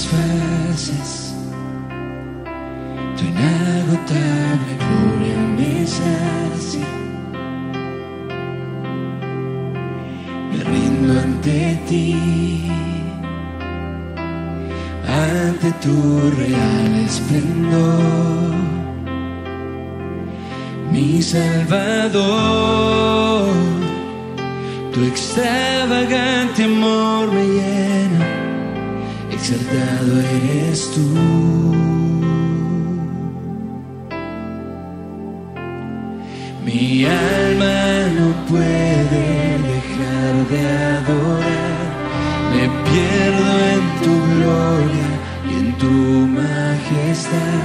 disfraces tu inagotable furia me sacia me rindo ante ti ante tu real esplendor. Mi salvador tu extravagante amor me llena exaltado eres tú. Mi alma no puede dejar de adorar, me pierdo en tu gloria y en tu majestad.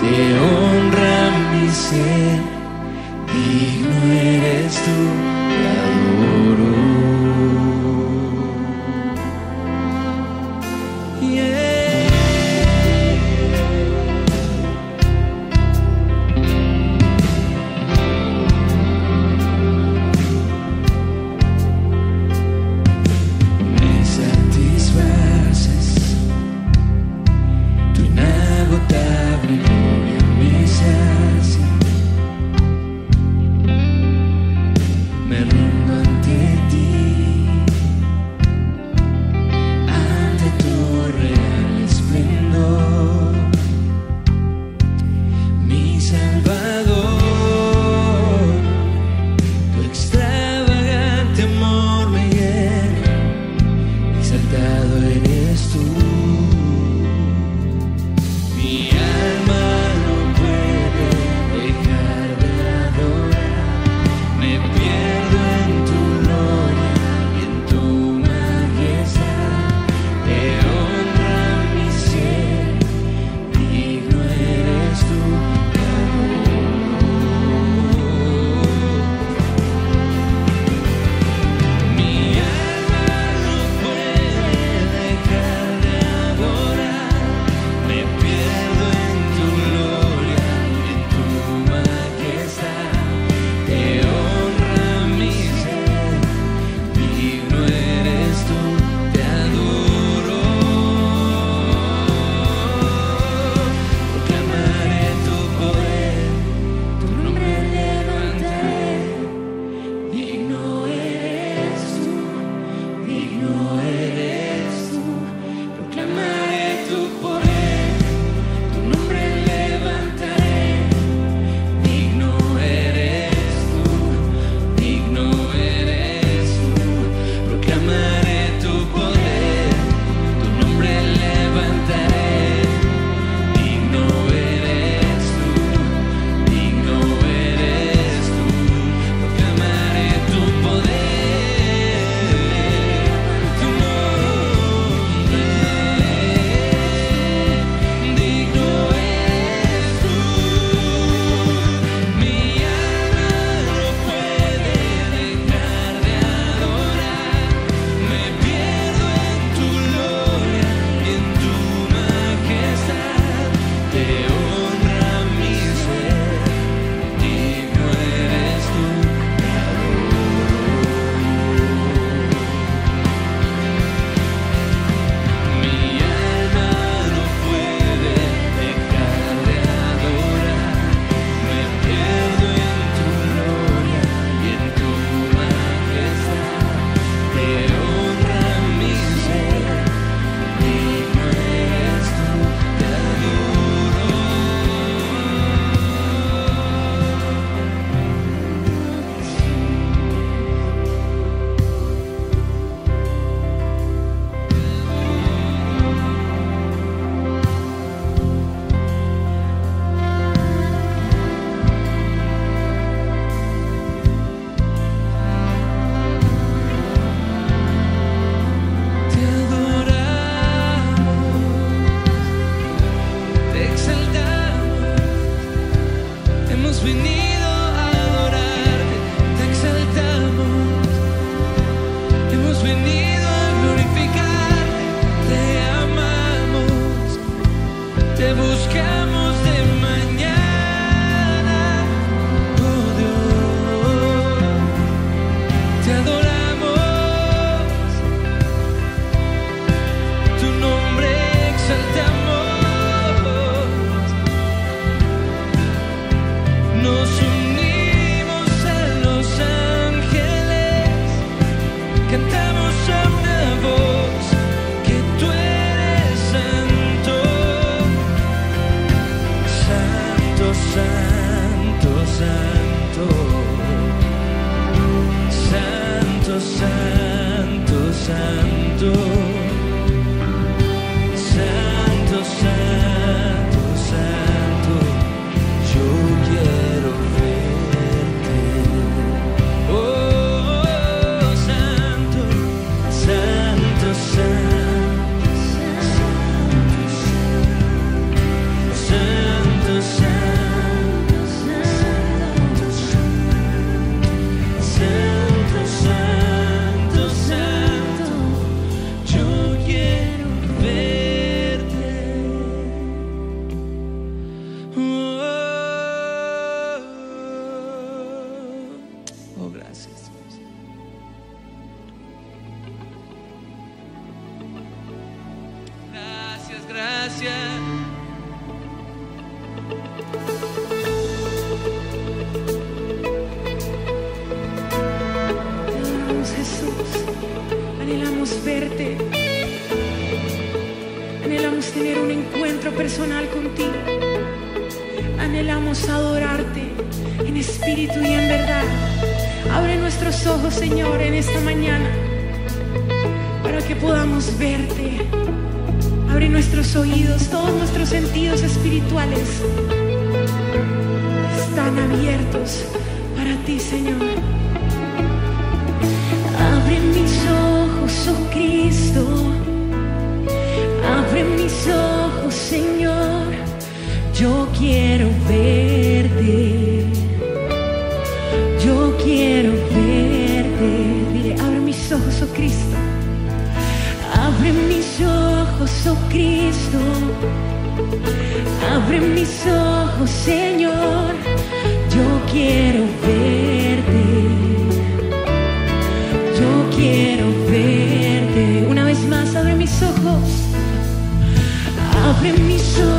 Te honra mi ser, digno eres tú. the. Mis ojos, Señor, yo quiero verte. Yo quiero verte. Una vez más, abre mis ojos. Abre mis ojos.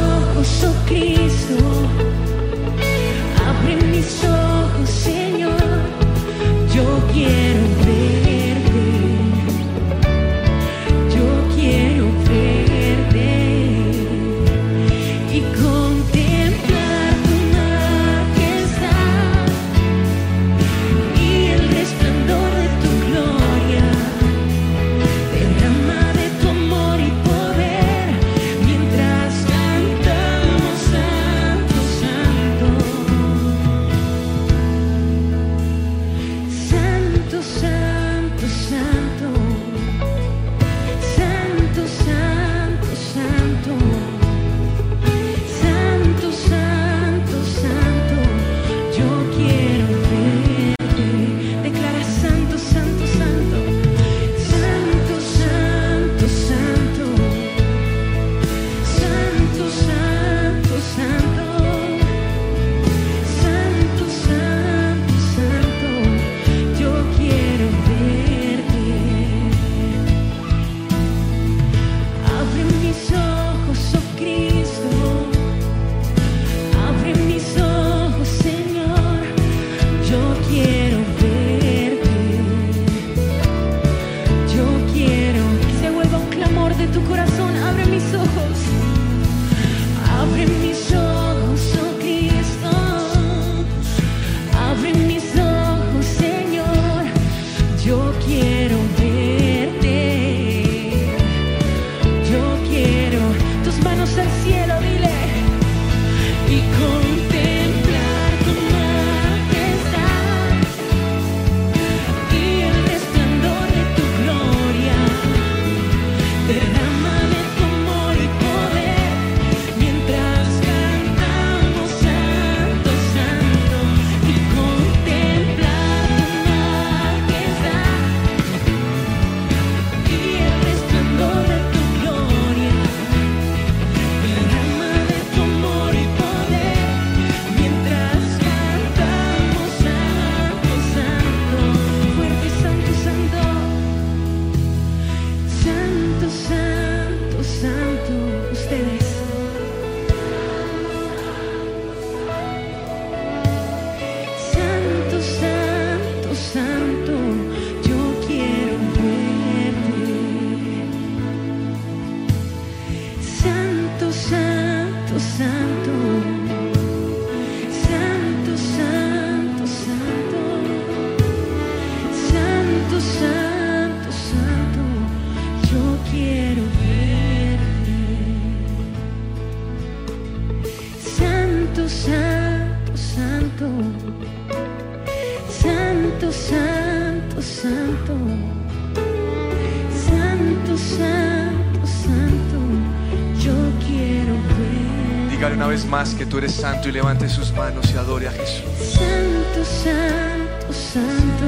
tú eres santo y levante sus manos y adore a Jesús. Santo, santo, santo.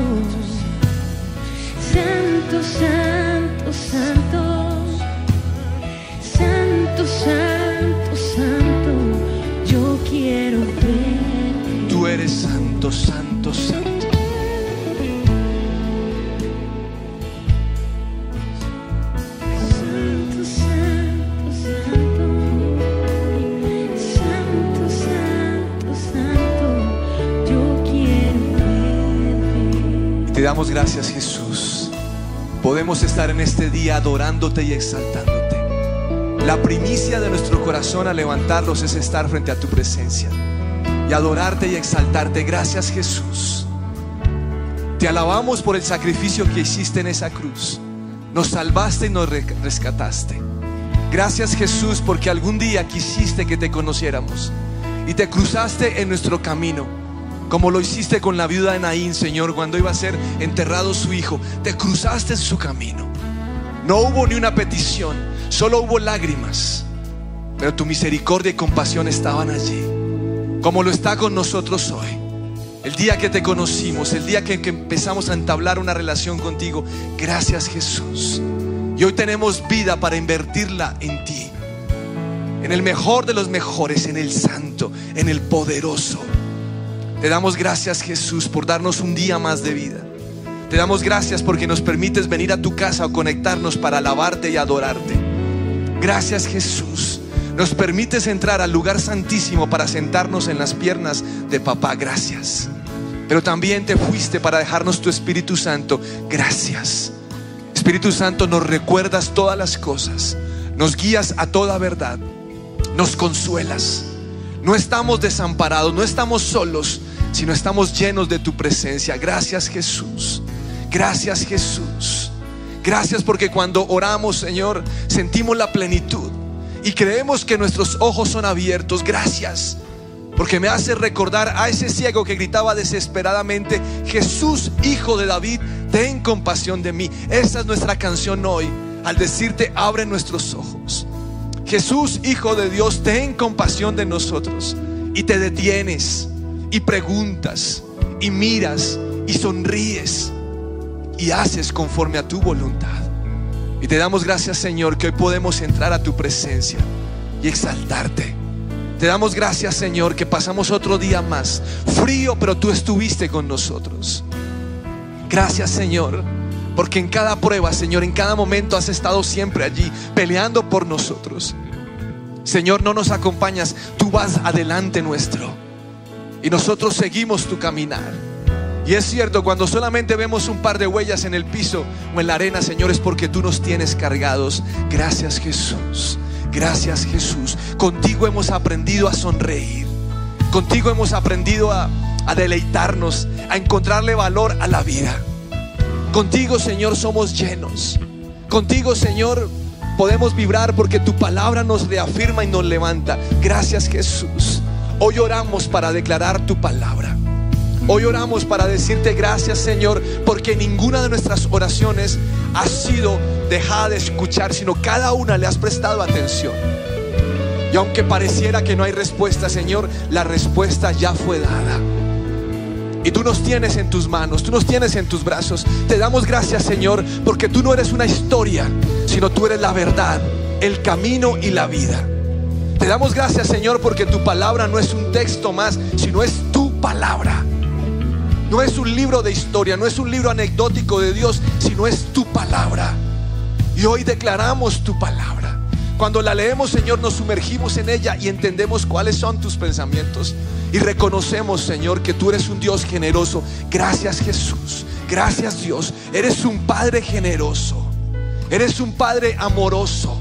Santo, santo, santo. Santo, santo, santo. Yo quiero verte. Tú eres santo, santo, santo. Gracias Jesús. Podemos estar en este día adorándote y exaltándote. La primicia de nuestro corazón al levantarlos es estar frente a tu presencia y adorarte y exaltarte. Gracias Jesús. Te alabamos por el sacrificio que hiciste en esa cruz. Nos salvaste y nos re- rescataste. Gracias Jesús porque algún día quisiste que te conociéramos y te cruzaste en nuestro camino. Como lo hiciste con la viuda de Naín, Señor, cuando iba a ser enterrado su hijo. Te cruzaste en su camino. No hubo ni una petición, solo hubo lágrimas. Pero tu misericordia y compasión estaban allí. Como lo está con nosotros hoy. El día que te conocimos, el día que, empezamos a entablar una relación contigo. Gracias Jesús. Y hoy tenemos vida para invertirla en ti. En el mejor de los mejores, en el santo, en el poderoso. Te damos gracias Jesús por darnos un día más de vida. Te damos gracias porque nos permites venir a tu casa o conectarnos para alabarte y adorarte. Gracias Jesús. Nos permites entrar al lugar santísimo para sentarnos en las piernas de papá. Gracias. Pero también te fuiste para dejarnos tu Espíritu Santo. Gracias. Espíritu Santo, nos recuerdas todas las cosas. Nos guías a toda verdad. Nos consuelas. No estamos desamparados, no estamos solos, sino estamos llenos de tu presencia. Gracias Jesús. Gracias Jesús. Gracias porque cuando oramos, Señor, sentimos la plenitud y creemos que nuestros ojos son abiertos. Gracias. Porque me hace recordar a ese ciego que gritaba desesperadamente, Jesús, hijo de David, ten compasión de mí. Esa es nuestra canción hoy, al decirte, abre nuestros ojos. Jesús, Hijo de Dios, ten compasión de nosotros. Y te detienes y preguntas y miras y sonríes y haces conforme a tu voluntad. Y te damos gracias, Señor, que hoy podemos entrar a tu presencia y exaltarte. Te damos gracias, Señor, que pasamos otro día más frío, pero tú estuviste con nosotros. Gracias, Señor, porque en cada prueba, Señor, en cada momento has estado siempre allí peleando por nosotros. Señor, no nos acompañas, tú vas adelante nuestro. Y nosotros seguimos tu caminar. Y es cierto, cuando solamente vemos un par de huellas en el piso o en la arena, Señor, es porque tú nos tienes cargados. Gracias Jesús. Gracias Jesús. Contigo hemos aprendido a sonreír. Contigo hemos aprendido a, a deleitarnos, a encontrarle valor a la vida. Contigo, Señor, somos llenos. Contigo, Señor, podemos vibrar porque tu palabra nos reafirma y nos levanta. Gracias Jesús. Hoy oramos para declarar tu palabra. Hoy oramos para decirte gracias Señor porque ninguna de nuestras oraciones ha sido dejada de escuchar, sino cada una le has prestado atención. Y aunque pareciera que no hay respuesta, Señor, la respuesta ya fue dada. Y tú nos tienes en tus manos, tú nos tienes en tus brazos. Te damos gracias, Señor, porque tú no eres una historia, sino tú eres la verdad, el camino y la vida. Te damos gracias, Señor, porque tu palabra no es un texto más, sino es tu palabra. No es un libro de historia, no es un libro anecdótico de Dios, sino es tu palabra. Y hoy declaramos tu palabra. Cuando la leemos, Señor, nos sumergimos en ella y entendemos cuáles son tus pensamientos. Y reconocemos, Señor, que tú eres un Dios generoso. Gracias Jesús. Gracias Dios. Eres un Padre generoso. Eres un Padre amoroso.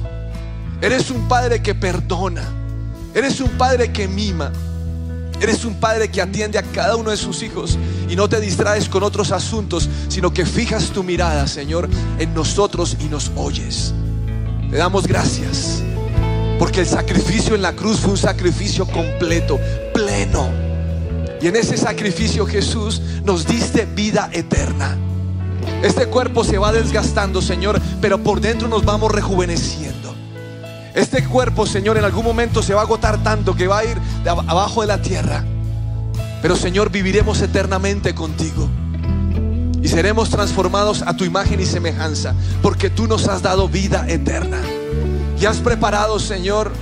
Eres un Padre que perdona. Eres un Padre que mima. Eres un padre que atiende a cada uno de sus hijos y no te distraes con otros asuntos, sino que fijas tu mirada, Señor, en nosotros y nos oyes. Te damos gracias porque el sacrificio en la cruz fue un sacrificio completo, pleno. Y en ese sacrificio Jesús nos diste vida eterna. Este cuerpo se va desgastando, Señor, pero por dentro nos vamos rejuveneciendo. Este cuerpo, Señor, en algún momento se va a agotar tanto que va a ir de ab- abajo de la tierra. Pero, Señor, viviremos eternamente contigo. Y seremos transformados a tu imagen y semejanza, porque tú nos has dado vida eterna. Y has preparado, Señor,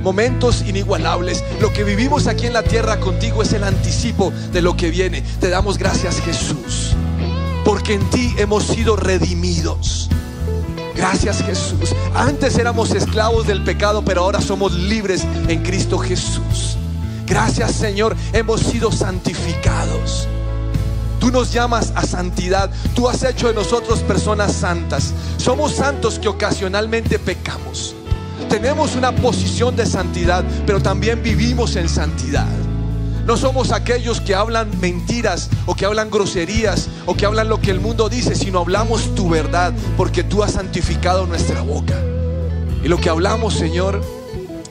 momentos inigualables. Lo que vivimos aquí en la tierra contigo es el anticipo de lo que viene. Te damos gracias, Jesús, porque en ti hemos sido redimidos. Gracias Jesús. Antes éramos esclavos del pecado, pero ahora somos libres en Cristo Jesús. Gracias Señor, hemos sido santificados. Tú nos llamas a santidad. Tú has hecho de nosotros personas santas. Somos santos que ocasionalmente pecamos. Tenemos una posición de santidad, pero también vivimos en santidad. No somos aquellos que hablan mentiras o que hablan groserías o que hablan lo que el mundo dice, sino hablamos tu verdad porque tú has santificado nuestra boca. Y lo que hablamos, Señor,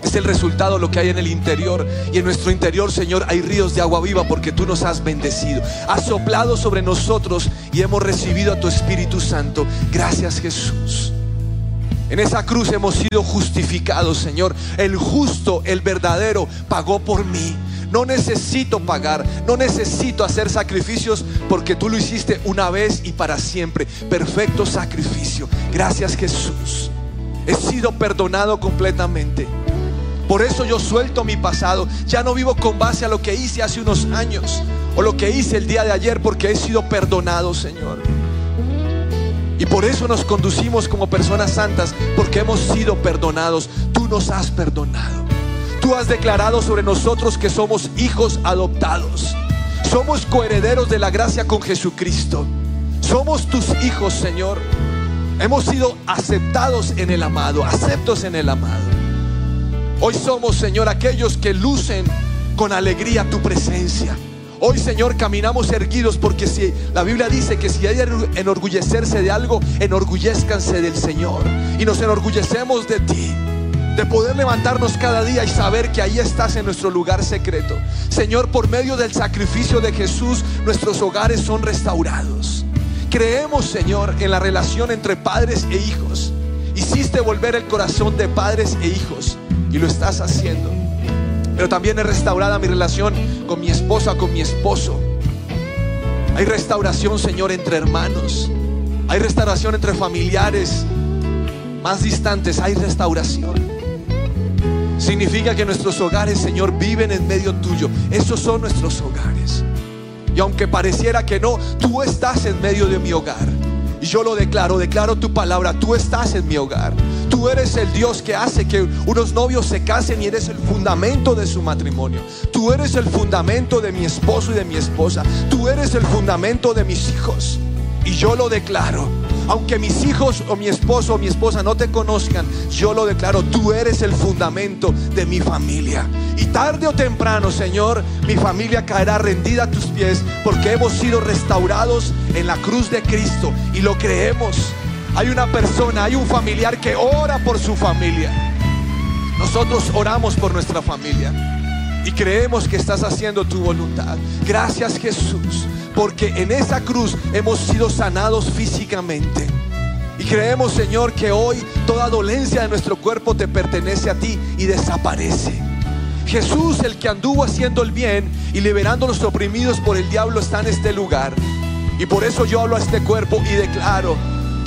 es el resultado de lo que hay en el interior. Y en nuestro interior, Señor, hay ríos de agua viva porque tú nos has bendecido. Has soplado sobre nosotros y hemos recibido a tu Espíritu Santo. Gracias, Jesús. En esa cruz hemos sido justificados, Señor. El justo, el verdadero, pagó por mí. No necesito pagar, no necesito hacer sacrificios porque tú lo hiciste una vez y para siempre. Perfecto sacrificio. Gracias Jesús. He sido perdonado completamente. Por eso yo suelto mi pasado. Ya no vivo con base a lo que hice hace unos años o lo que hice el día de ayer porque he sido perdonado, Señor. Y por eso nos conducimos como personas santas porque hemos sido perdonados. Tú nos has perdonado. Tú has declarado sobre nosotros que somos hijos adoptados. Somos coherederos de la gracia con Jesucristo. Somos tus hijos, Señor. Hemos sido aceptados en el amado, aceptos en el amado. Hoy somos, Señor, aquellos que lucen con alegría tu presencia. Hoy, Señor, caminamos erguidos porque si la Biblia dice que si hay enorgullecerse de algo, enorgullezcanse del Señor. Y nos enorgullecemos de ti de poder levantarnos cada día y saber que ahí estás en nuestro lugar secreto. Señor, por medio del sacrificio de Jesús, nuestros hogares son restaurados. Creemos, Señor, en la relación entre padres e hijos. Hiciste volver el corazón de padres e hijos y lo estás haciendo. Pero también es restaurada mi relación con mi esposa, con mi esposo. Hay restauración, Señor, entre hermanos. Hay restauración entre familiares más distantes. Hay restauración. Significa que nuestros hogares, Señor, viven en medio tuyo. Esos son nuestros hogares. Y aunque pareciera que no, tú estás en medio de mi hogar. Y yo lo declaro, declaro tu palabra, tú estás en mi hogar. Tú eres el Dios que hace que unos novios se casen y eres el fundamento de su matrimonio. Tú eres el fundamento de mi esposo y de mi esposa. Tú eres el fundamento de mis hijos. Y yo lo declaro. Aunque mis hijos o mi esposo o mi esposa no te conozcan, yo lo declaro, tú eres el fundamento de mi familia. Y tarde o temprano, Señor, mi familia caerá rendida a tus pies porque hemos sido restaurados en la cruz de Cristo y lo creemos. Hay una persona, hay un familiar que ora por su familia. Nosotros oramos por nuestra familia y creemos que estás haciendo tu voluntad. Gracias Jesús porque en esa cruz hemos sido sanados físicamente. Y creemos, Señor, que hoy toda dolencia de nuestro cuerpo te pertenece a ti y desaparece. Jesús, el que anduvo haciendo el bien y liberando a los oprimidos por el diablo, está en este lugar. Y por eso yo hablo a este cuerpo y declaro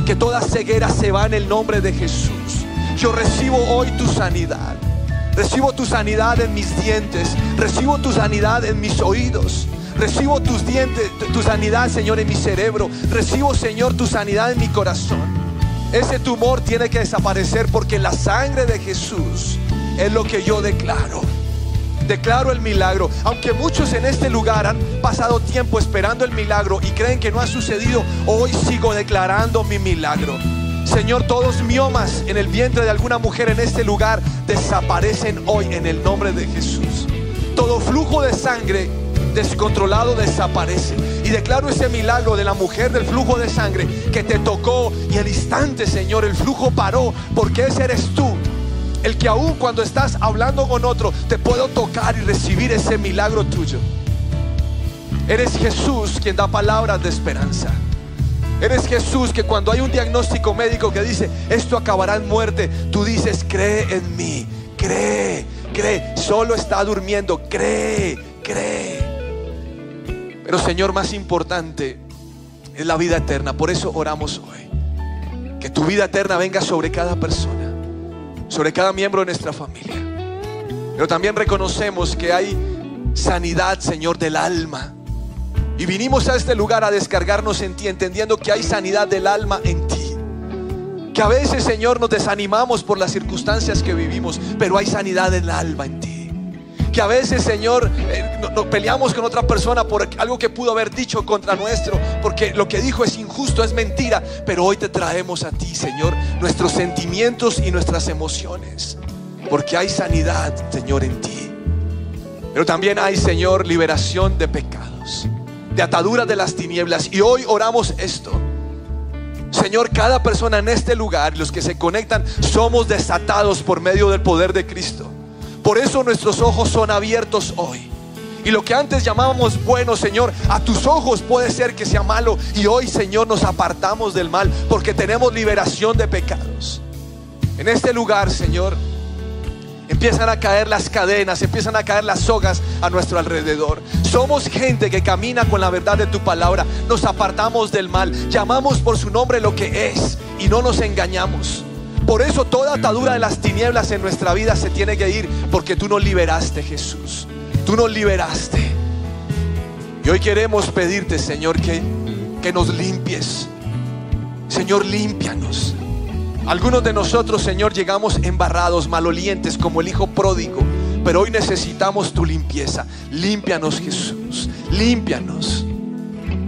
que toda ceguera se va en el nombre de Jesús. Yo recibo hoy tu sanidad. Recibo tu sanidad en mis dientes. Recibo tu sanidad en mis oídos. Recibo tus dientes, tu sanidad, Señor, en mi cerebro. Recibo, Señor, tu sanidad en mi corazón. Ese tumor tiene que desaparecer porque la sangre de Jesús es lo que yo declaro. Declaro el milagro. Aunque muchos en este lugar han pasado tiempo esperando el milagro y creen que no ha sucedido, hoy sigo declarando mi milagro. Señor, todos miomas en el vientre de alguna mujer en este lugar desaparecen hoy en el nombre de Jesús. Todo flujo de sangre descontrolado desaparece. Y declaro ese milagro de la mujer del flujo de sangre que te tocó y al instante, Señor, el flujo paró porque ese eres tú. El que aún cuando estás hablando con otro, te puedo tocar y recibir ese milagro tuyo. Eres Jesús quien da palabras de esperanza. Eres Jesús que cuando hay un diagnóstico médico que dice, esto acabará en muerte, tú dices, cree en mí, cree, cree, solo está durmiendo, cree, cree. Pero Señor, más importante es la vida eterna. Por eso oramos hoy. Que tu vida eterna venga sobre cada persona, sobre cada miembro de nuestra familia. Pero también reconocemos que hay sanidad, Señor, del alma. Y vinimos a este lugar a descargarnos en ti, entendiendo que hay sanidad del alma en ti. Que a veces, Señor, nos desanimamos por las circunstancias que vivimos, pero hay sanidad del alma en ti Que a veces, Señor, eh, no- nos peleamos con otra persona por algo que pudo haber dicho contra nuestro, porque lo que dijo es injusto, es mentira. Pero hoy te traemos a ti, Señor, nuestros sentimientos y nuestras emociones. Porque hay sanidad, Señor, en ti. Pero también hay, Señor, liberación de pecados, de ataduras de las tinieblas. Y hoy oramos esto. Señor, cada persona en este lugar, los que se conectan, somos desatados por medio del poder de Cristo. Por eso nuestros ojos son abiertos hoy. Y lo que antes llamábamos bueno, Señor, a tus ojos puede ser que sea malo. Y hoy, Señor, nos apartamos del mal porque tenemos liberación de pecados. En este lugar, Señor, empiezan a caer las cadenas, empiezan a caer las sogas a nuestro alrededor. Somos gente que camina con la verdad de tu palabra. Nos apartamos del mal, llamamos por su nombre lo que es y no nos engañamos. Por eso toda atadura de las tinieblas en nuestra vida se tiene que ir porque tú nos liberaste, Jesús. Tú nos liberaste. Y hoy queremos pedirte, Señor, que, que nos limpies. Señor, límpianos. Algunos de nosotros, Señor, llegamos embarrados, malolientes, como el hijo pródigo. Pero hoy necesitamos tu limpieza. Límpianos, Jesús. Límpianos.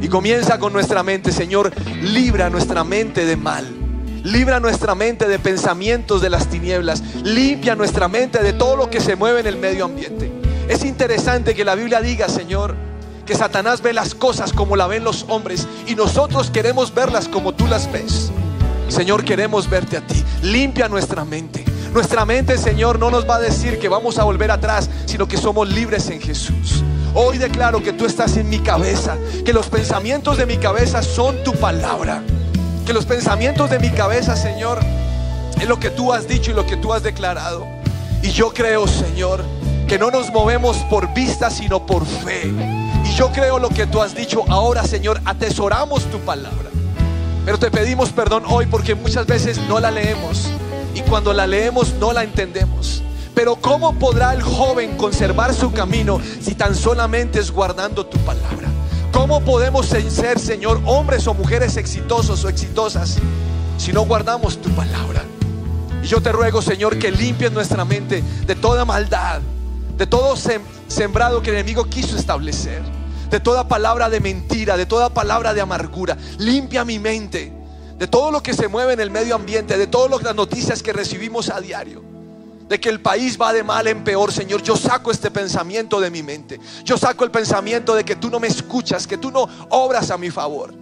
Y comienza con nuestra mente, Señor. Libra nuestra mente de mal. Libra nuestra mente de pensamientos de las tinieblas. Limpia nuestra mente de todo lo que se mueve en el medio ambiente. Es interesante que la Biblia diga, Señor, que Satanás ve las cosas como la ven los hombres y nosotros queremos verlas como tú las ves. Señor, queremos verte a ti. Limpia nuestra mente. Nuestra mente, Señor, no nos va a decir que vamos a volver atrás, sino que somos libres en Jesús. Hoy declaro que tú estás en mi cabeza, que los pensamientos de mi cabeza son tu palabra. Que los pensamientos de mi cabeza, Señor, es lo que tú has dicho y lo que tú has declarado. Y yo creo, Señor, que no nos movemos por vista, sino por fe. Y yo creo lo que tú has dicho. Ahora, Señor, atesoramos tu palabra. Pero te pedimos perdón hoy porque muchas veces no la leemos. Y cuando la leemos no la entendemos. Pero ¿cómo podrá el joven conservar su camino si tan solamente es guardando tu palabra? ¿Cómo podemos ser, Señor, hombres o mujeres exitosos o exitosas si no guardamos tu palabra? Y yo te ruego, Señor, que limpies nuestra mente de toda maldad, de todo sem- sembrado que el enemigo quiso establecer, de toda palabra de mentira, de toda palabra de amargura. Limpia mi mente de todo lo que se mueve en el medio ambiente, de todas las noticias que recibimos a diario. De que el país va de mal en peor, Señor. Yo saco este pensamiento de mi mente. Yo saco el pensamiento de que tú no me escuchas, que tú no obras a mi favor.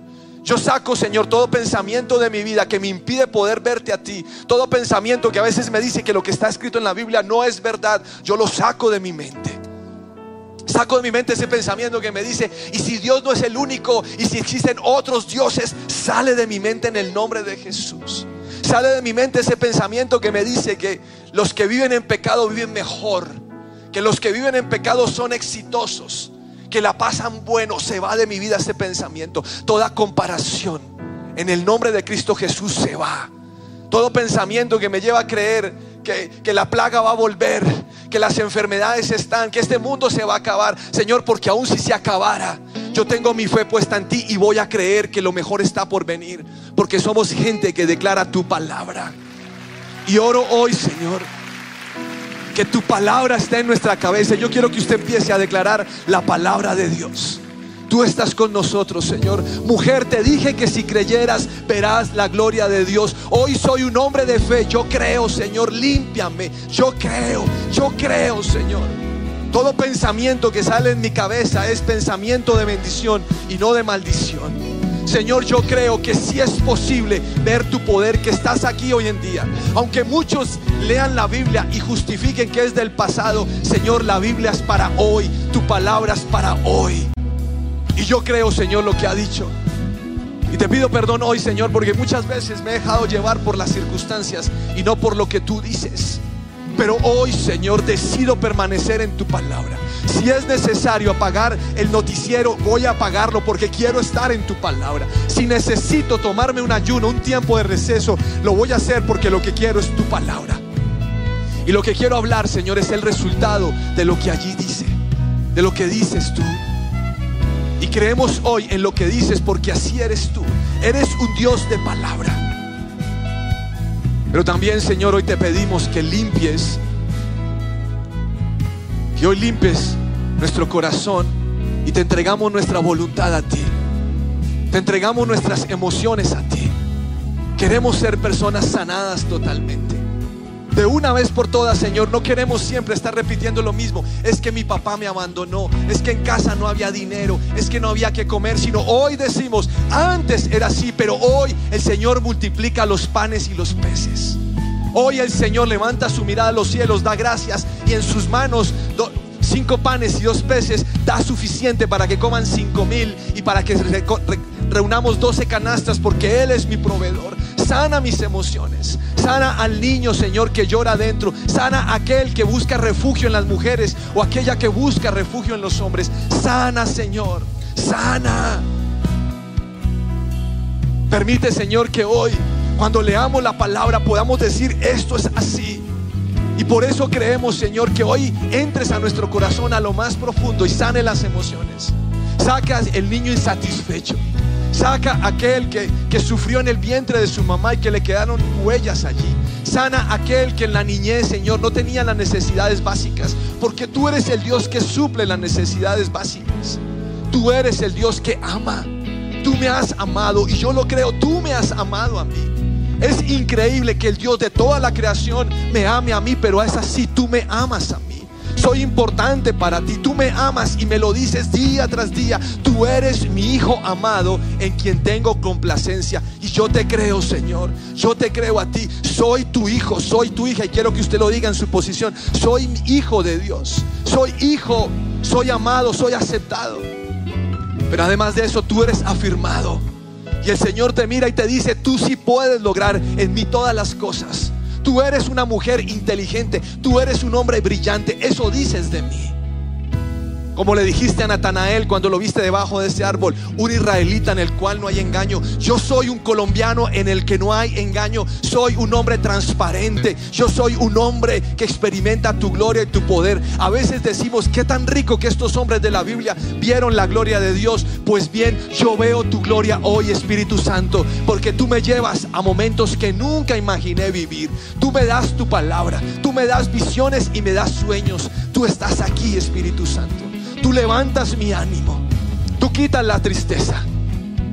Yo saco, Señor, todo pensamiento de mi vida que me impide poder verte a ti. Todo pensamiento que a veces me dice que lo que está escrito en la Biblia no es verdad. Yo lo saco de mi mente. Saco de mi mente ese pensamiento que me dice, y si Dios no es el único, y si existen otros dioses, sale de mi mente en el nombre de Jesús. Sale de mi mente ese pensamiento que me dice que los que viven en pecado viven mejor, que los que viven en pecado son exitosos, que la pasan bueno. Se va de mi vida ese pensamiento. Toda comparación en el nombre de Cristo Jesús se va. Todo pensamiento que me lleva a creer que, la plaga va a volver, que las enfermedades están, que este mundo se va a acabar. Señor, porque aún si se acabara, yo tengo mi fe puesta en ti y voy a creer que lo mejor está por venir, porque somos gente que declara tu palabra. Y oro hoy, Señor, que tu palabra esté en nuestra cabeza. Yo quiero que usted empiece a declarar la palabra de Dios. Tú estás con nosotros, Señor. Mujer, te dije que si creyeras verás la gloria de Dios. Hoy soy un hombre de fe. Yo creo, Señor, límpiame. Yo creo, yo creo, Señor. Todo pensamiento que sale en mi cabeza es pensamiento de bendición y no de maldición. Señor, yo creo que sí es posible ver tu poder que estás aquí hoy en día. Aunque muchos lean la Biblia y justifiquen que es del pasado, Señor, la Biblia es para hoy. Tu palabra es para hoy. Y yo creo, Señor, lo que ha dicho. Y te pido perdón hoy, Señor, porque muchas veces me he dejado llevar por las circunstancias y no por lo que tú dices. Pero hoy, Señor, decido permanecer en tu palabra. Si es necesario apagar el noticiero, voy a apagarlo porque quiero estar en tu palabra. Si necesito tomarme un ayuno, un tiempo de receso, lo voy a hacer porque lo que quiero es tu palabra. Y lo que quiero hablar, Señor, es el resultado de lo que allí dice, de lo que dices tú. Y creemos hoy en lo que dices porque así eres tú. Eres un Dios de palabra. Pero también, Señor, hoy te pedimos que limpies Que hoy limpies nuestro corazón y te entregamos nuestra voluntad a ti. Te entregamos nuestras emociones a ti. Queremos ser personas sanadas totalmente. De una vez por todas, Señor, no queremos siempre estar repitiendo lo mismo. Es que mi papá me abandonó, es que en casa no había dinero, es que no había que comer, sino hoy decimos, antes era así, pero hoy el Señor multiplica los panes y los peces. Hoy el Señor levanta su mirada a los cielos, da gracias y en sus manos do- cinco panes y dos peces da suficiente para que coman cinco mil y para que reunamos doce canastas porque Él es mi proveedor. Sana mis emociones, sana al niño, Señor, que llora adentro, sana aquel que busca refugio en las mujeres o aquella que busca refugio en los hombres. Sana, Señor, sana. Permite, Señor, que hoy, cuando leamos la palabra, podamos decir, esto es así. Y por eso creemos, Señor, que hoy entres a nuestro corazón a lo más profundo y sane las emociones. Saca el niño insatisfecho. Saca aquel que, que sufrió en el vientre de su mamá y que le quedaron huellas allí. Sana aquel que en la niñez, Señor, no tenía las necesidades básicas. Porque tú eres el Dios que suple las necesidades básicas. Tú eres el Dios que ama. Tú me has amado y yo lo creo. Tú me has amado a mí. Es increíble que el Dios de toda la creación me ame a mí, pero es así, tú me amas a mí. Soy importante para ti, tú me amas y me lo dices día tras día. Tú eres mi hijo amado en quien tengo complacencia. Y yo te creo, Señor, yo te creo a ti. Soy tu hijo, soy tu hija y quiero que usted lo diga en su posición. Soy hijo de Dios, soy hijo, soy amado, soy aceptado. Pero además de eso, tú eres afirmado. Y el Señor te mira y te dice, tú sí puedes lograr en mí todas las cosas. Tú eres una mujer inteligente, tú eres un hombre brillante, eso dices de mí. Como le dijiste a Natanael cuando lo viste debajo de ese árbol, un israelita en el cual no hay engaño. Yo soy un colombiano en el que no hay engaño. Soy un hombre transparente. Yo soy un hombre que experimenta tu gloria y tu poder. A veces decimos, qué tan rico que estos hombres de la Biblia vieron la gloria de Dios. Pues bien, yo veo tu gloria hoy, Espíritu Santo, porque tú me llevas a momentos que nunca imaginé vivir. Tú me das tu palabra, tú me das visiones y me das sueños. Tú estás aquí, Espíritu Santo. Tú levantas mi ánimo. Tú quitas la tristeza.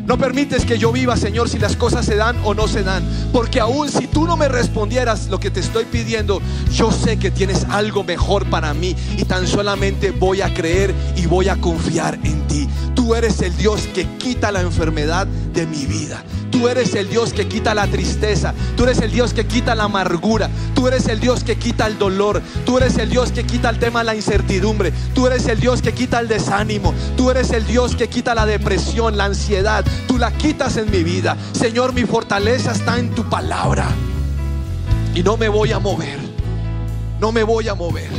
No permites que yo viva, Señor, si las cosas se dan o no se dan. Porque aún si tú no me respondieras lo que te estoy pidiendo, yo sé que tienes algo mejor para mí. Y tan solamente voy a creer y voy a confiar en ti. Tú eres el Dios que quita la enfermedad de mi vida. Tú eres el Dios que quita la tristeza. Tú eres el Dios que quita la amargura. Tú eres el Dios que quita el dolor. Tú eres el Dios que quita el tema de la incertidumbre. Tú eres el Dios que quita el desánimo. Tú eres el Dios que quita la depresión, la ansiedad. Tú la quitas en mi vida. Señor, mi fortaleza está en tu palabra. Y no me voy a mover. No me voy a mover.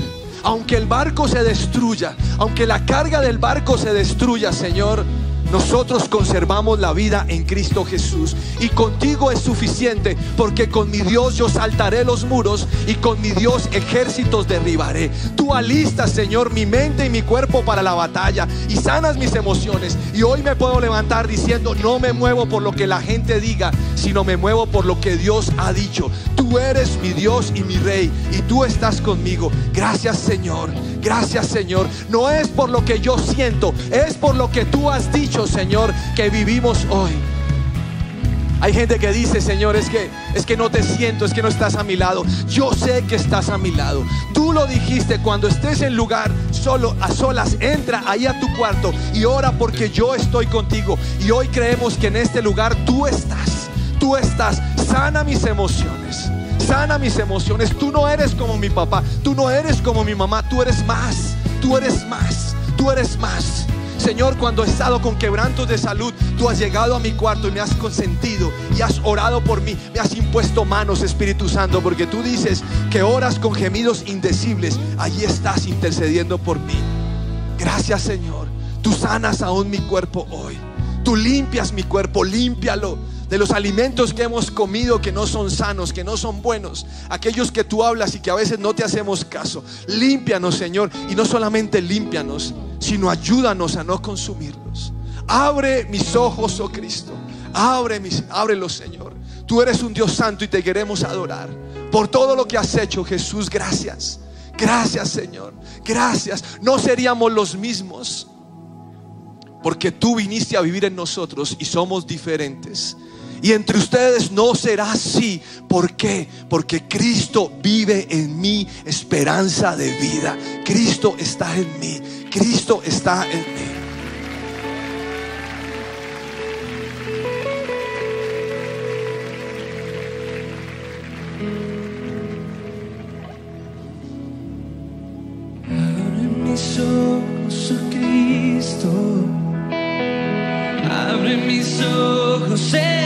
Aunque el barco se destruya, aunque la carga del barco se destruya, Señor, nosotros conservamos la vida en Cristo Jesús. Y contigo es suficiente, porque con mi Dios yo saltaré los muros y con mi Dios ejércitos derribaré. Tú alistas, Señor, mi mente y mi cuerpo para la batalla y sanas mis emociones. Y hoy me puedo levantar diciendo, no me muevo por lo que la gente diga, sino me muevo por lo que Dios ha dicho. Tú eres mi Dios y mi Rey y tú estás conmigo. Gracias, Señor. Gracias, Señor. No es por lo que yo siento, es por lo que tú has dicho, Señor, que vivimos hoy. Hay gente que dice, Señor, es que es que no te siento, es que no estás a mi lado. Yo sé que estás a mi lado. Tú lo dijiste cuando estés en lugar solo a solas, entra ahí a tu cuarto y ora porque yo estoy contigo. Y hoy creemos que en este lugar tú estás. Tú estás. Sana mis emociones. Sana mis emociones. Tú no eres como mi papá. Tú no eres como mi mamá. Tú eres más. Tú eres más. Tú eres más. Señor, cuando he estado con quebrantos de salud, tú has llegado a mi cuarto y me has consentido y has orado por mí, me has impuesto manos, Espíritu Santo, porque tú dices que oras con gemidos indecibles, allí estás intercediendo por mí. Gracias, Señor. Tú sanas aún mi cuerpo hoy. Tú limpias mi cuerpo, límpialo de los alimentos que hemos comido que no son sanos, que no son buenos, aquellos que tú hablas y que a veces no te hacemos caso. Límpianos, Señor, y no solamente límpianos, sino ayúdanos a no consumirlos. Abre mis ojos, oh Cristo. Abre mis, ábrelos, Señor. Tú eres un Dios santo y te queremos adorar. Por todo lo que has hecho, Jesús, gracias. Gracias, Señor. Gracias. No seríamos los mismos porque tú viniste a vivir en nosotros y somos diferentes. Y entre ustedes no será así. ¿Por qué? Porque Cristo vive en mí esperanza de vida. Cristo está en mí. Cristo está en mí. Abre mis ojos, Cristo. Abre mis ojos.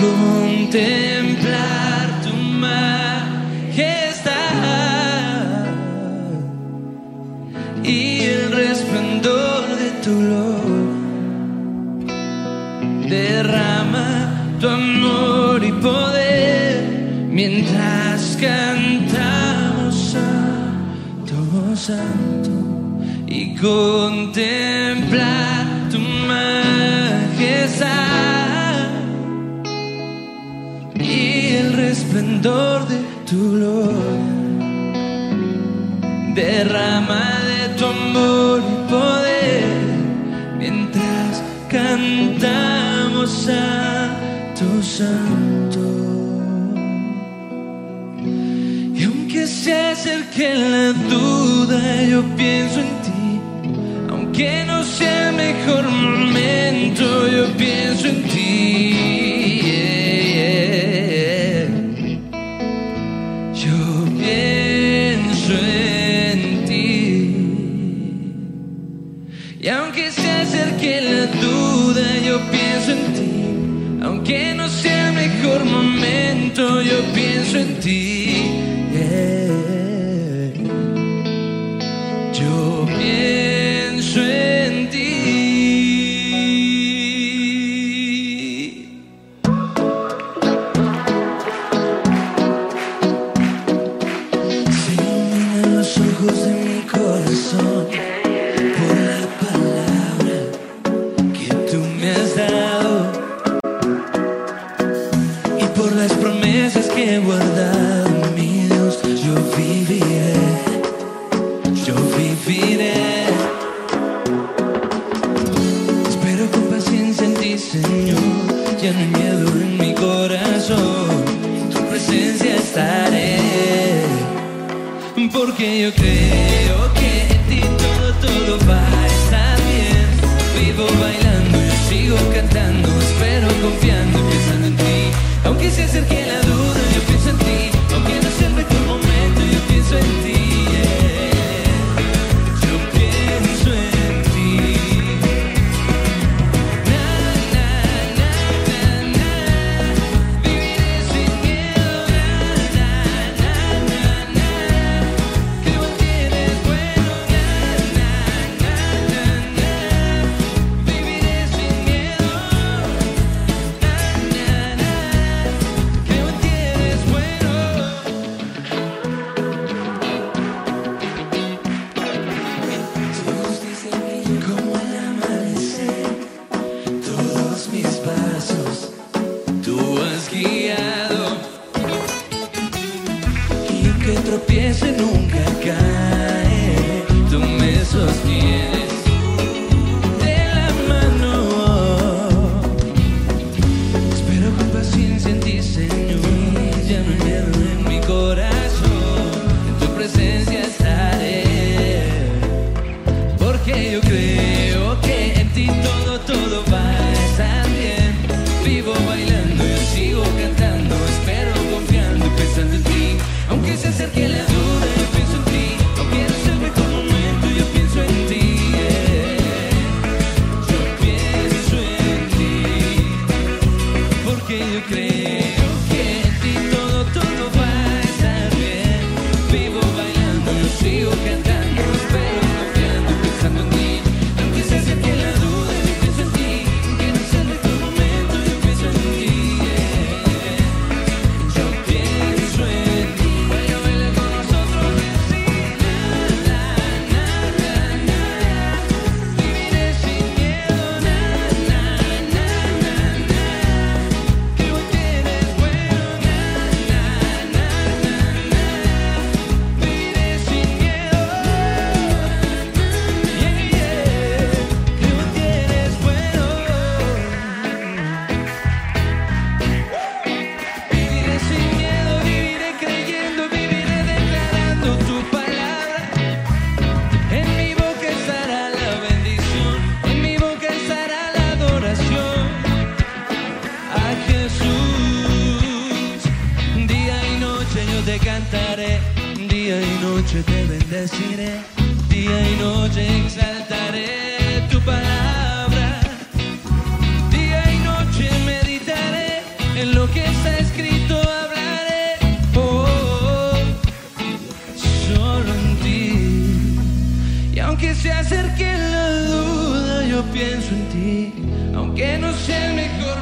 contemplar tu majestad y el resplandor de tu gloria. Derrama tu amor y poder mientras cantamos Santo, Santo y contemplar. de tu gloria. Derrama de tu amor y poder mientras cantamos a tu santo. Y aunque se acerque la duda, yo pienso acerque la duda, yo pienso en ti. Aunque no sea el mejor momento, yo pienso en ti. que tropiece nunca cae, tú me sostienes. Acerque la duda, yo pienso en ti. Aunque no sea el mejor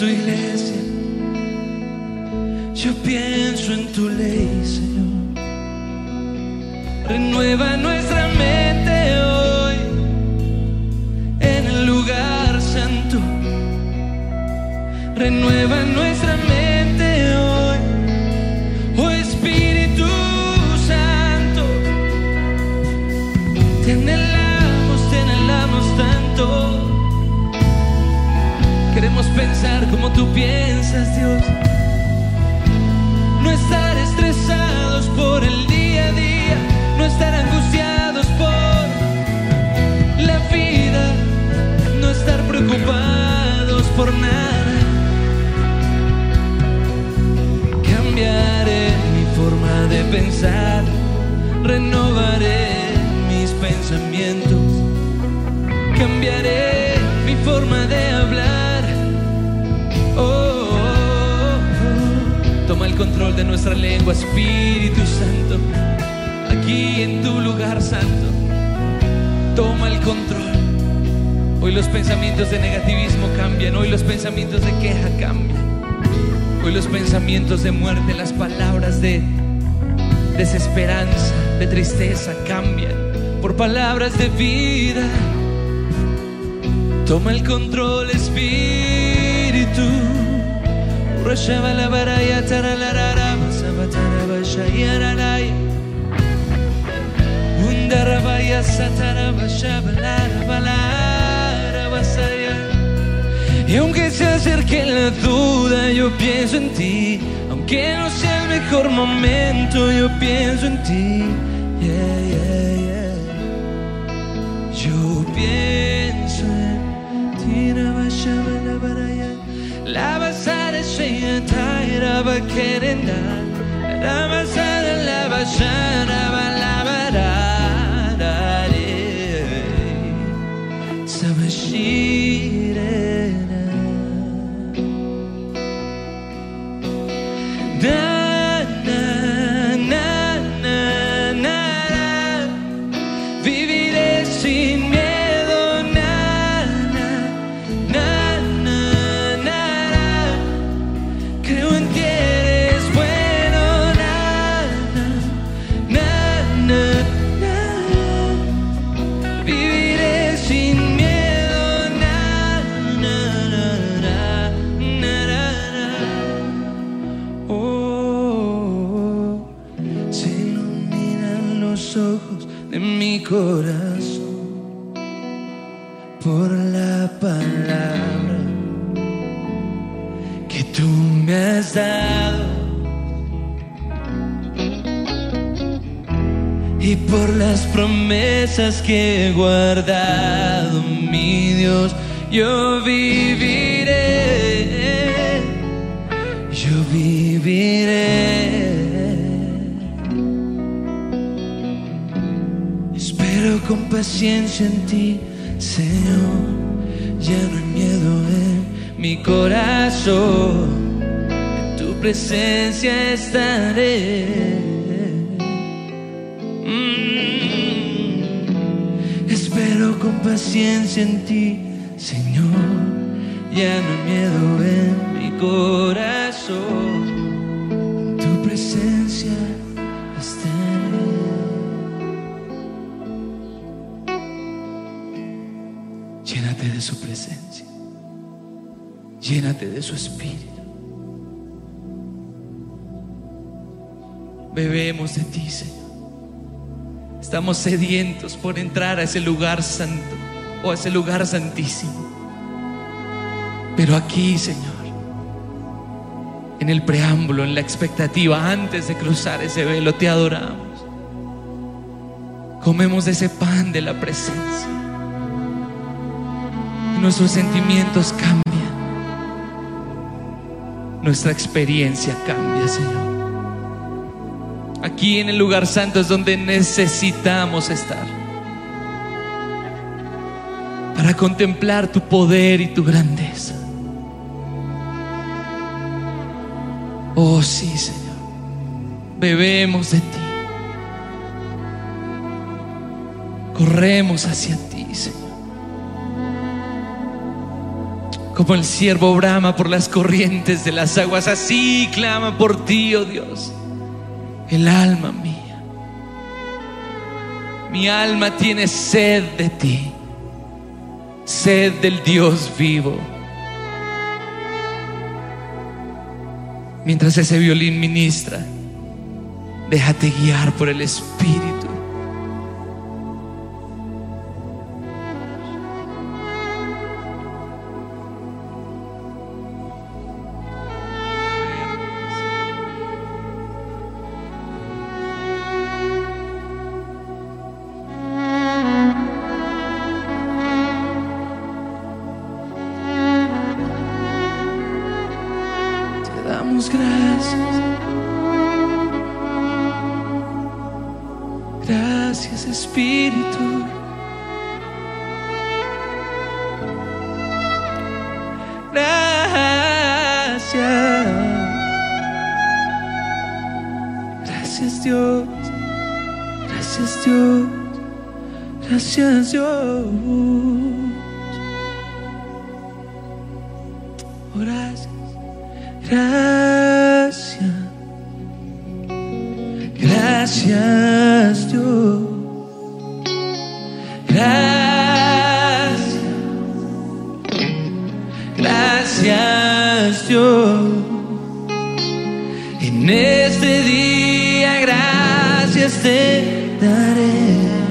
tu iglesia. Yo pienso en tu ley, piensas, Dios. No estar estresados por el día a día, no estar angustiados por la vida, no estar preocupados por nada. Cambiaré mi forma de pensar, renovaré mis pensamientos, cambiaré mi forma de control de nuestra lengua, Espíritu Santo, aquí en tu lugar santo. Toma el control. Hoy los pensamientos de negativismo cambian, hoy los pensamientos de queja cambian. Hoy los pensamientos de muerte, las palabras de desesperanza, de tristeza cambian por palabras de vida. Toma el control, Espíritu. Taralarara, basabatarabashayaralaya. Undarabaya satarabashabalarabasaya. Y aunque se acerque la duda, yo pienso en ti. Aunque no sea el mejor momento, yo pienso en ti. Yeah, yeah, yeah. Yo pienso en ti. seeing tired of a kid. And I'm a sad love, I'm a lava da. So machine. Los ojos de mi corazón por la palabra que tú me has dado y por las promesas que he guardado, mi Dios, yo viviré, yo viviré. Con paciencia en ti, Señor. Ya no hay miedo en mi corazón. Tu presencia estaré. Mm. Espero con paciencia en ti, Señor. Ya no hay miedo en mi corazón. De su presencia. Llénate de su espíritu. Bebemos de ti, Señor. Estamos sedientos por entrar a ese lugar santo o a ese lugar santísimo. Pero aquí, Señor, en el preámbulo, en la expectativa, antes de cruzar ese velo, te adoramos. Comemos de ese pan de la presencia. Nuestros sentimientos cambian. Nuestra experiencia cambia, Señor. Aquí en el lugar santo es donde necesitamos estar. Para contemplar tu poder y tu grandeza. Oh sí, Señor. Bebemos de ti. Corremos hacia ti, Señor. Como el siervo brama por las corrientes de las aguas, así clama por ti, oh Dios. El alma mía. Mi alma tiene sed de ti. Sed del Dios vivo. Mientras ese violín ministra, déjate guiar por el Espíritu. Te daré.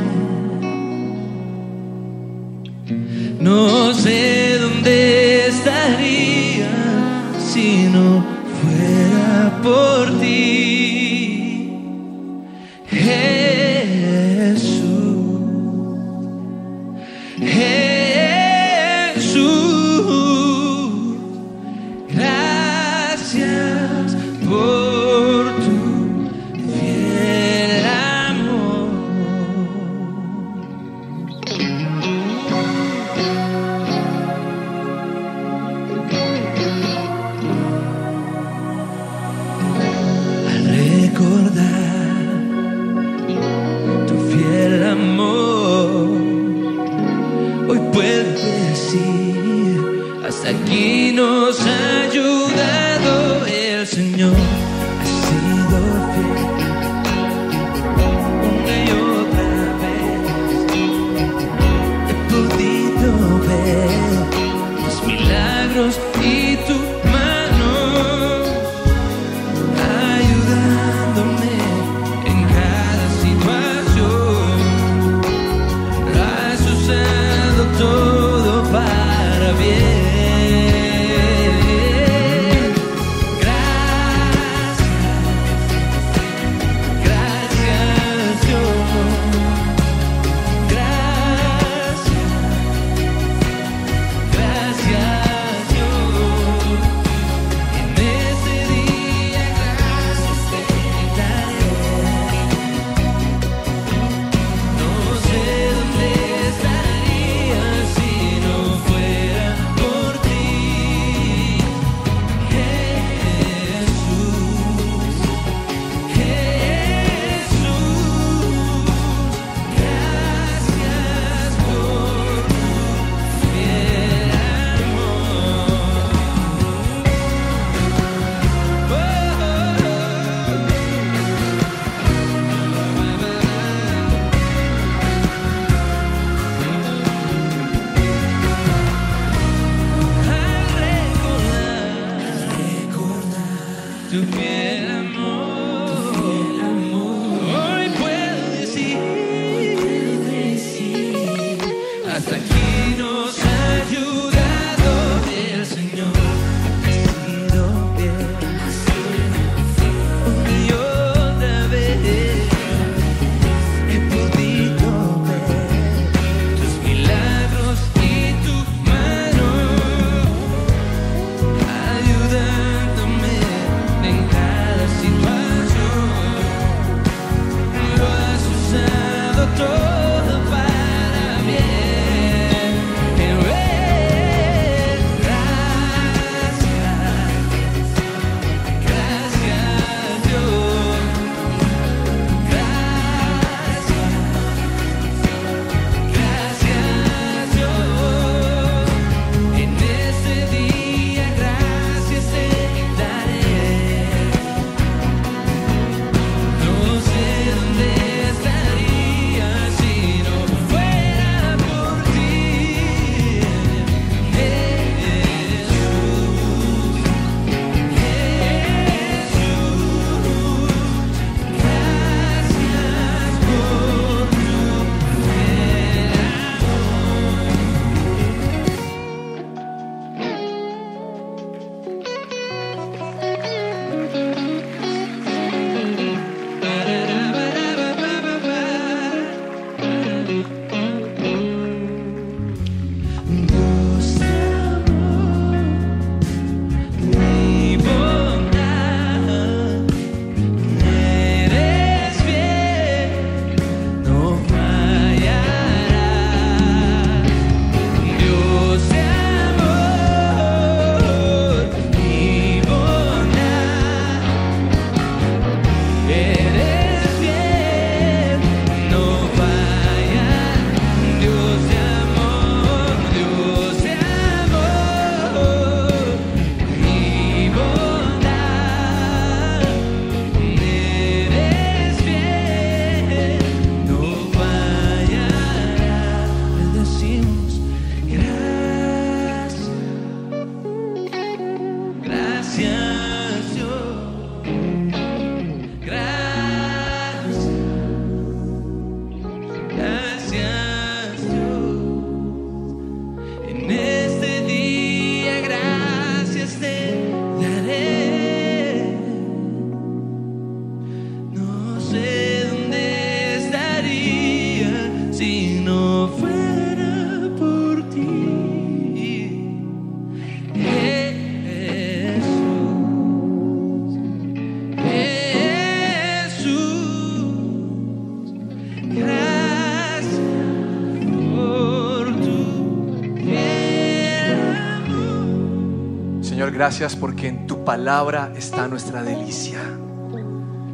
Gracias porque en tu palabra está nuestra delicia.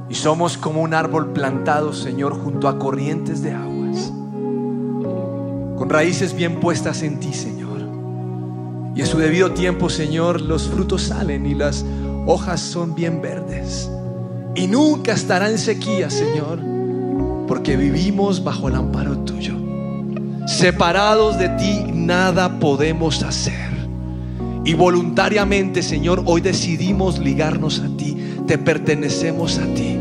Y somos como un árbol plantado, Señor, junto a corrientes de aguas. Con raíces bien puestas en ti, Señor. Y en su debido tiempo, Señor, los frutos salen y las hojas son bien verdes. Y nunca estará en sequía, Señor, porque vivimos bajo el amparo tuyo. Separados de ti, nada podemos hacer. Y voluntariamente, Señor, hoy decidimos ligarnos a ti. Te pertenecemos a ti.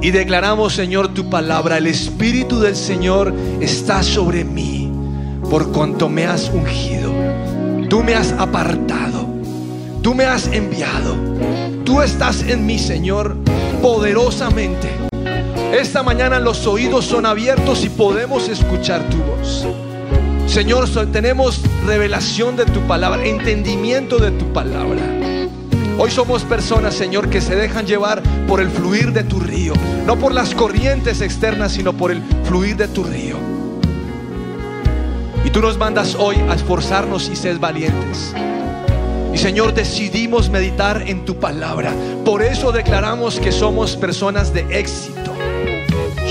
Y declaramos, Señor, tu palabra. El Espíritu del Señor está sobre mí por cuanto me has ungido. Tú me has apartado. Tú me has enviado. Tú estás en mí, Señor, poderosamente. Esta mañana los oídos son abiertos y podemos escuchar tu voz. Señor, tenemos revelación de tu palabra, entendimiento de tu palabra. Hoy somos personas, Señor, que se dejan llevar por el fluir de tu río, no por las corrientes externas, sino por el fluir de tu río. Y tú nos mandas hoy a esforzarnos y ser valientes. Y Señor, decidimos meditar en tu palabra. Por eso declaramos que somos personas de éxito.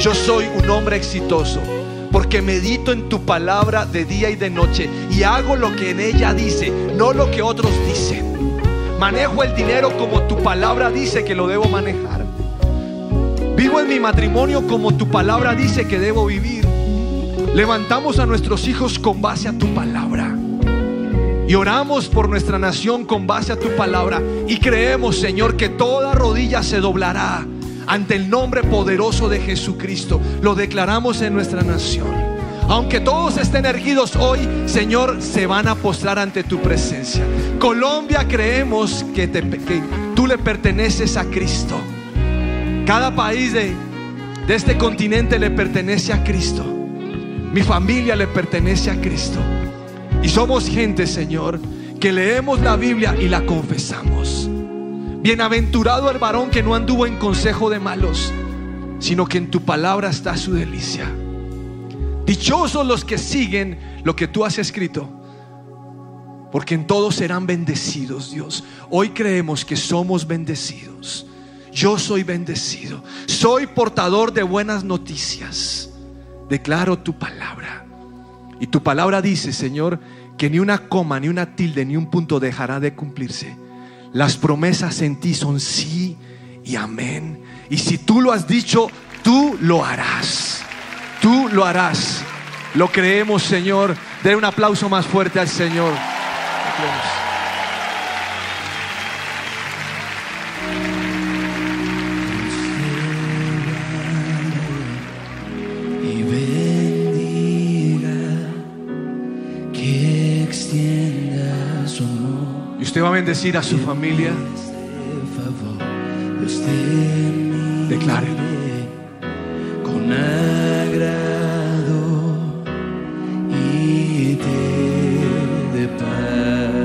Yo soy un hombre exitoso porque medito en tu palabra de día y de noche y hago lo que en ella dice, no lo que otros dicen. Manejo el dinero como tu palabra dice que lo debo manejar. Vivo en mi matrimonio como tu palabra dice que debo vivir. Levantamos a nuestros hijos con base a tu palabra. Y oramos por nuestra nación con base a tu palabra. Y creemos, Señor, que toda rodilla se doblará ante el nombre poderoso de Jesucristo. Lo declaramos en nuestra nación. Aunque todos estén erguidos hoy, Señor, se van a postrar ante tu presencia. Colombia creemos que, te- que tú le perteneces a Cristo. Cada país de, de este continente le pertenece a Cristo. Mi familia le pertenece a Cristo. Y somos gente, Señor, que leemos la Biblia y la confesamos. Bienaventurado el varón que no anduvo en consejo de malos, sino que en tu palabra está su delicia. Dichosos los que siguen lo que tú has escrito, porque en todos serán bendecidos, Dios. Hoy creemos que somos bendecidos. Yo soy bendecido. Soy portador de buenas noticias. Declaro tu palabra. Y tu palabra dice, Señor, que ni una coma, ni una tilde, ni un punto dejará de cumplirse. Las promesas en ti son sí y amén. Y si tú lo has dicho, tú lo harás. Tú lo harás. Lo creemos, Señor. Den un aplauso más fuerte al Señor. Bendecir a su familia. de Declárelo. con agrado y dé paz.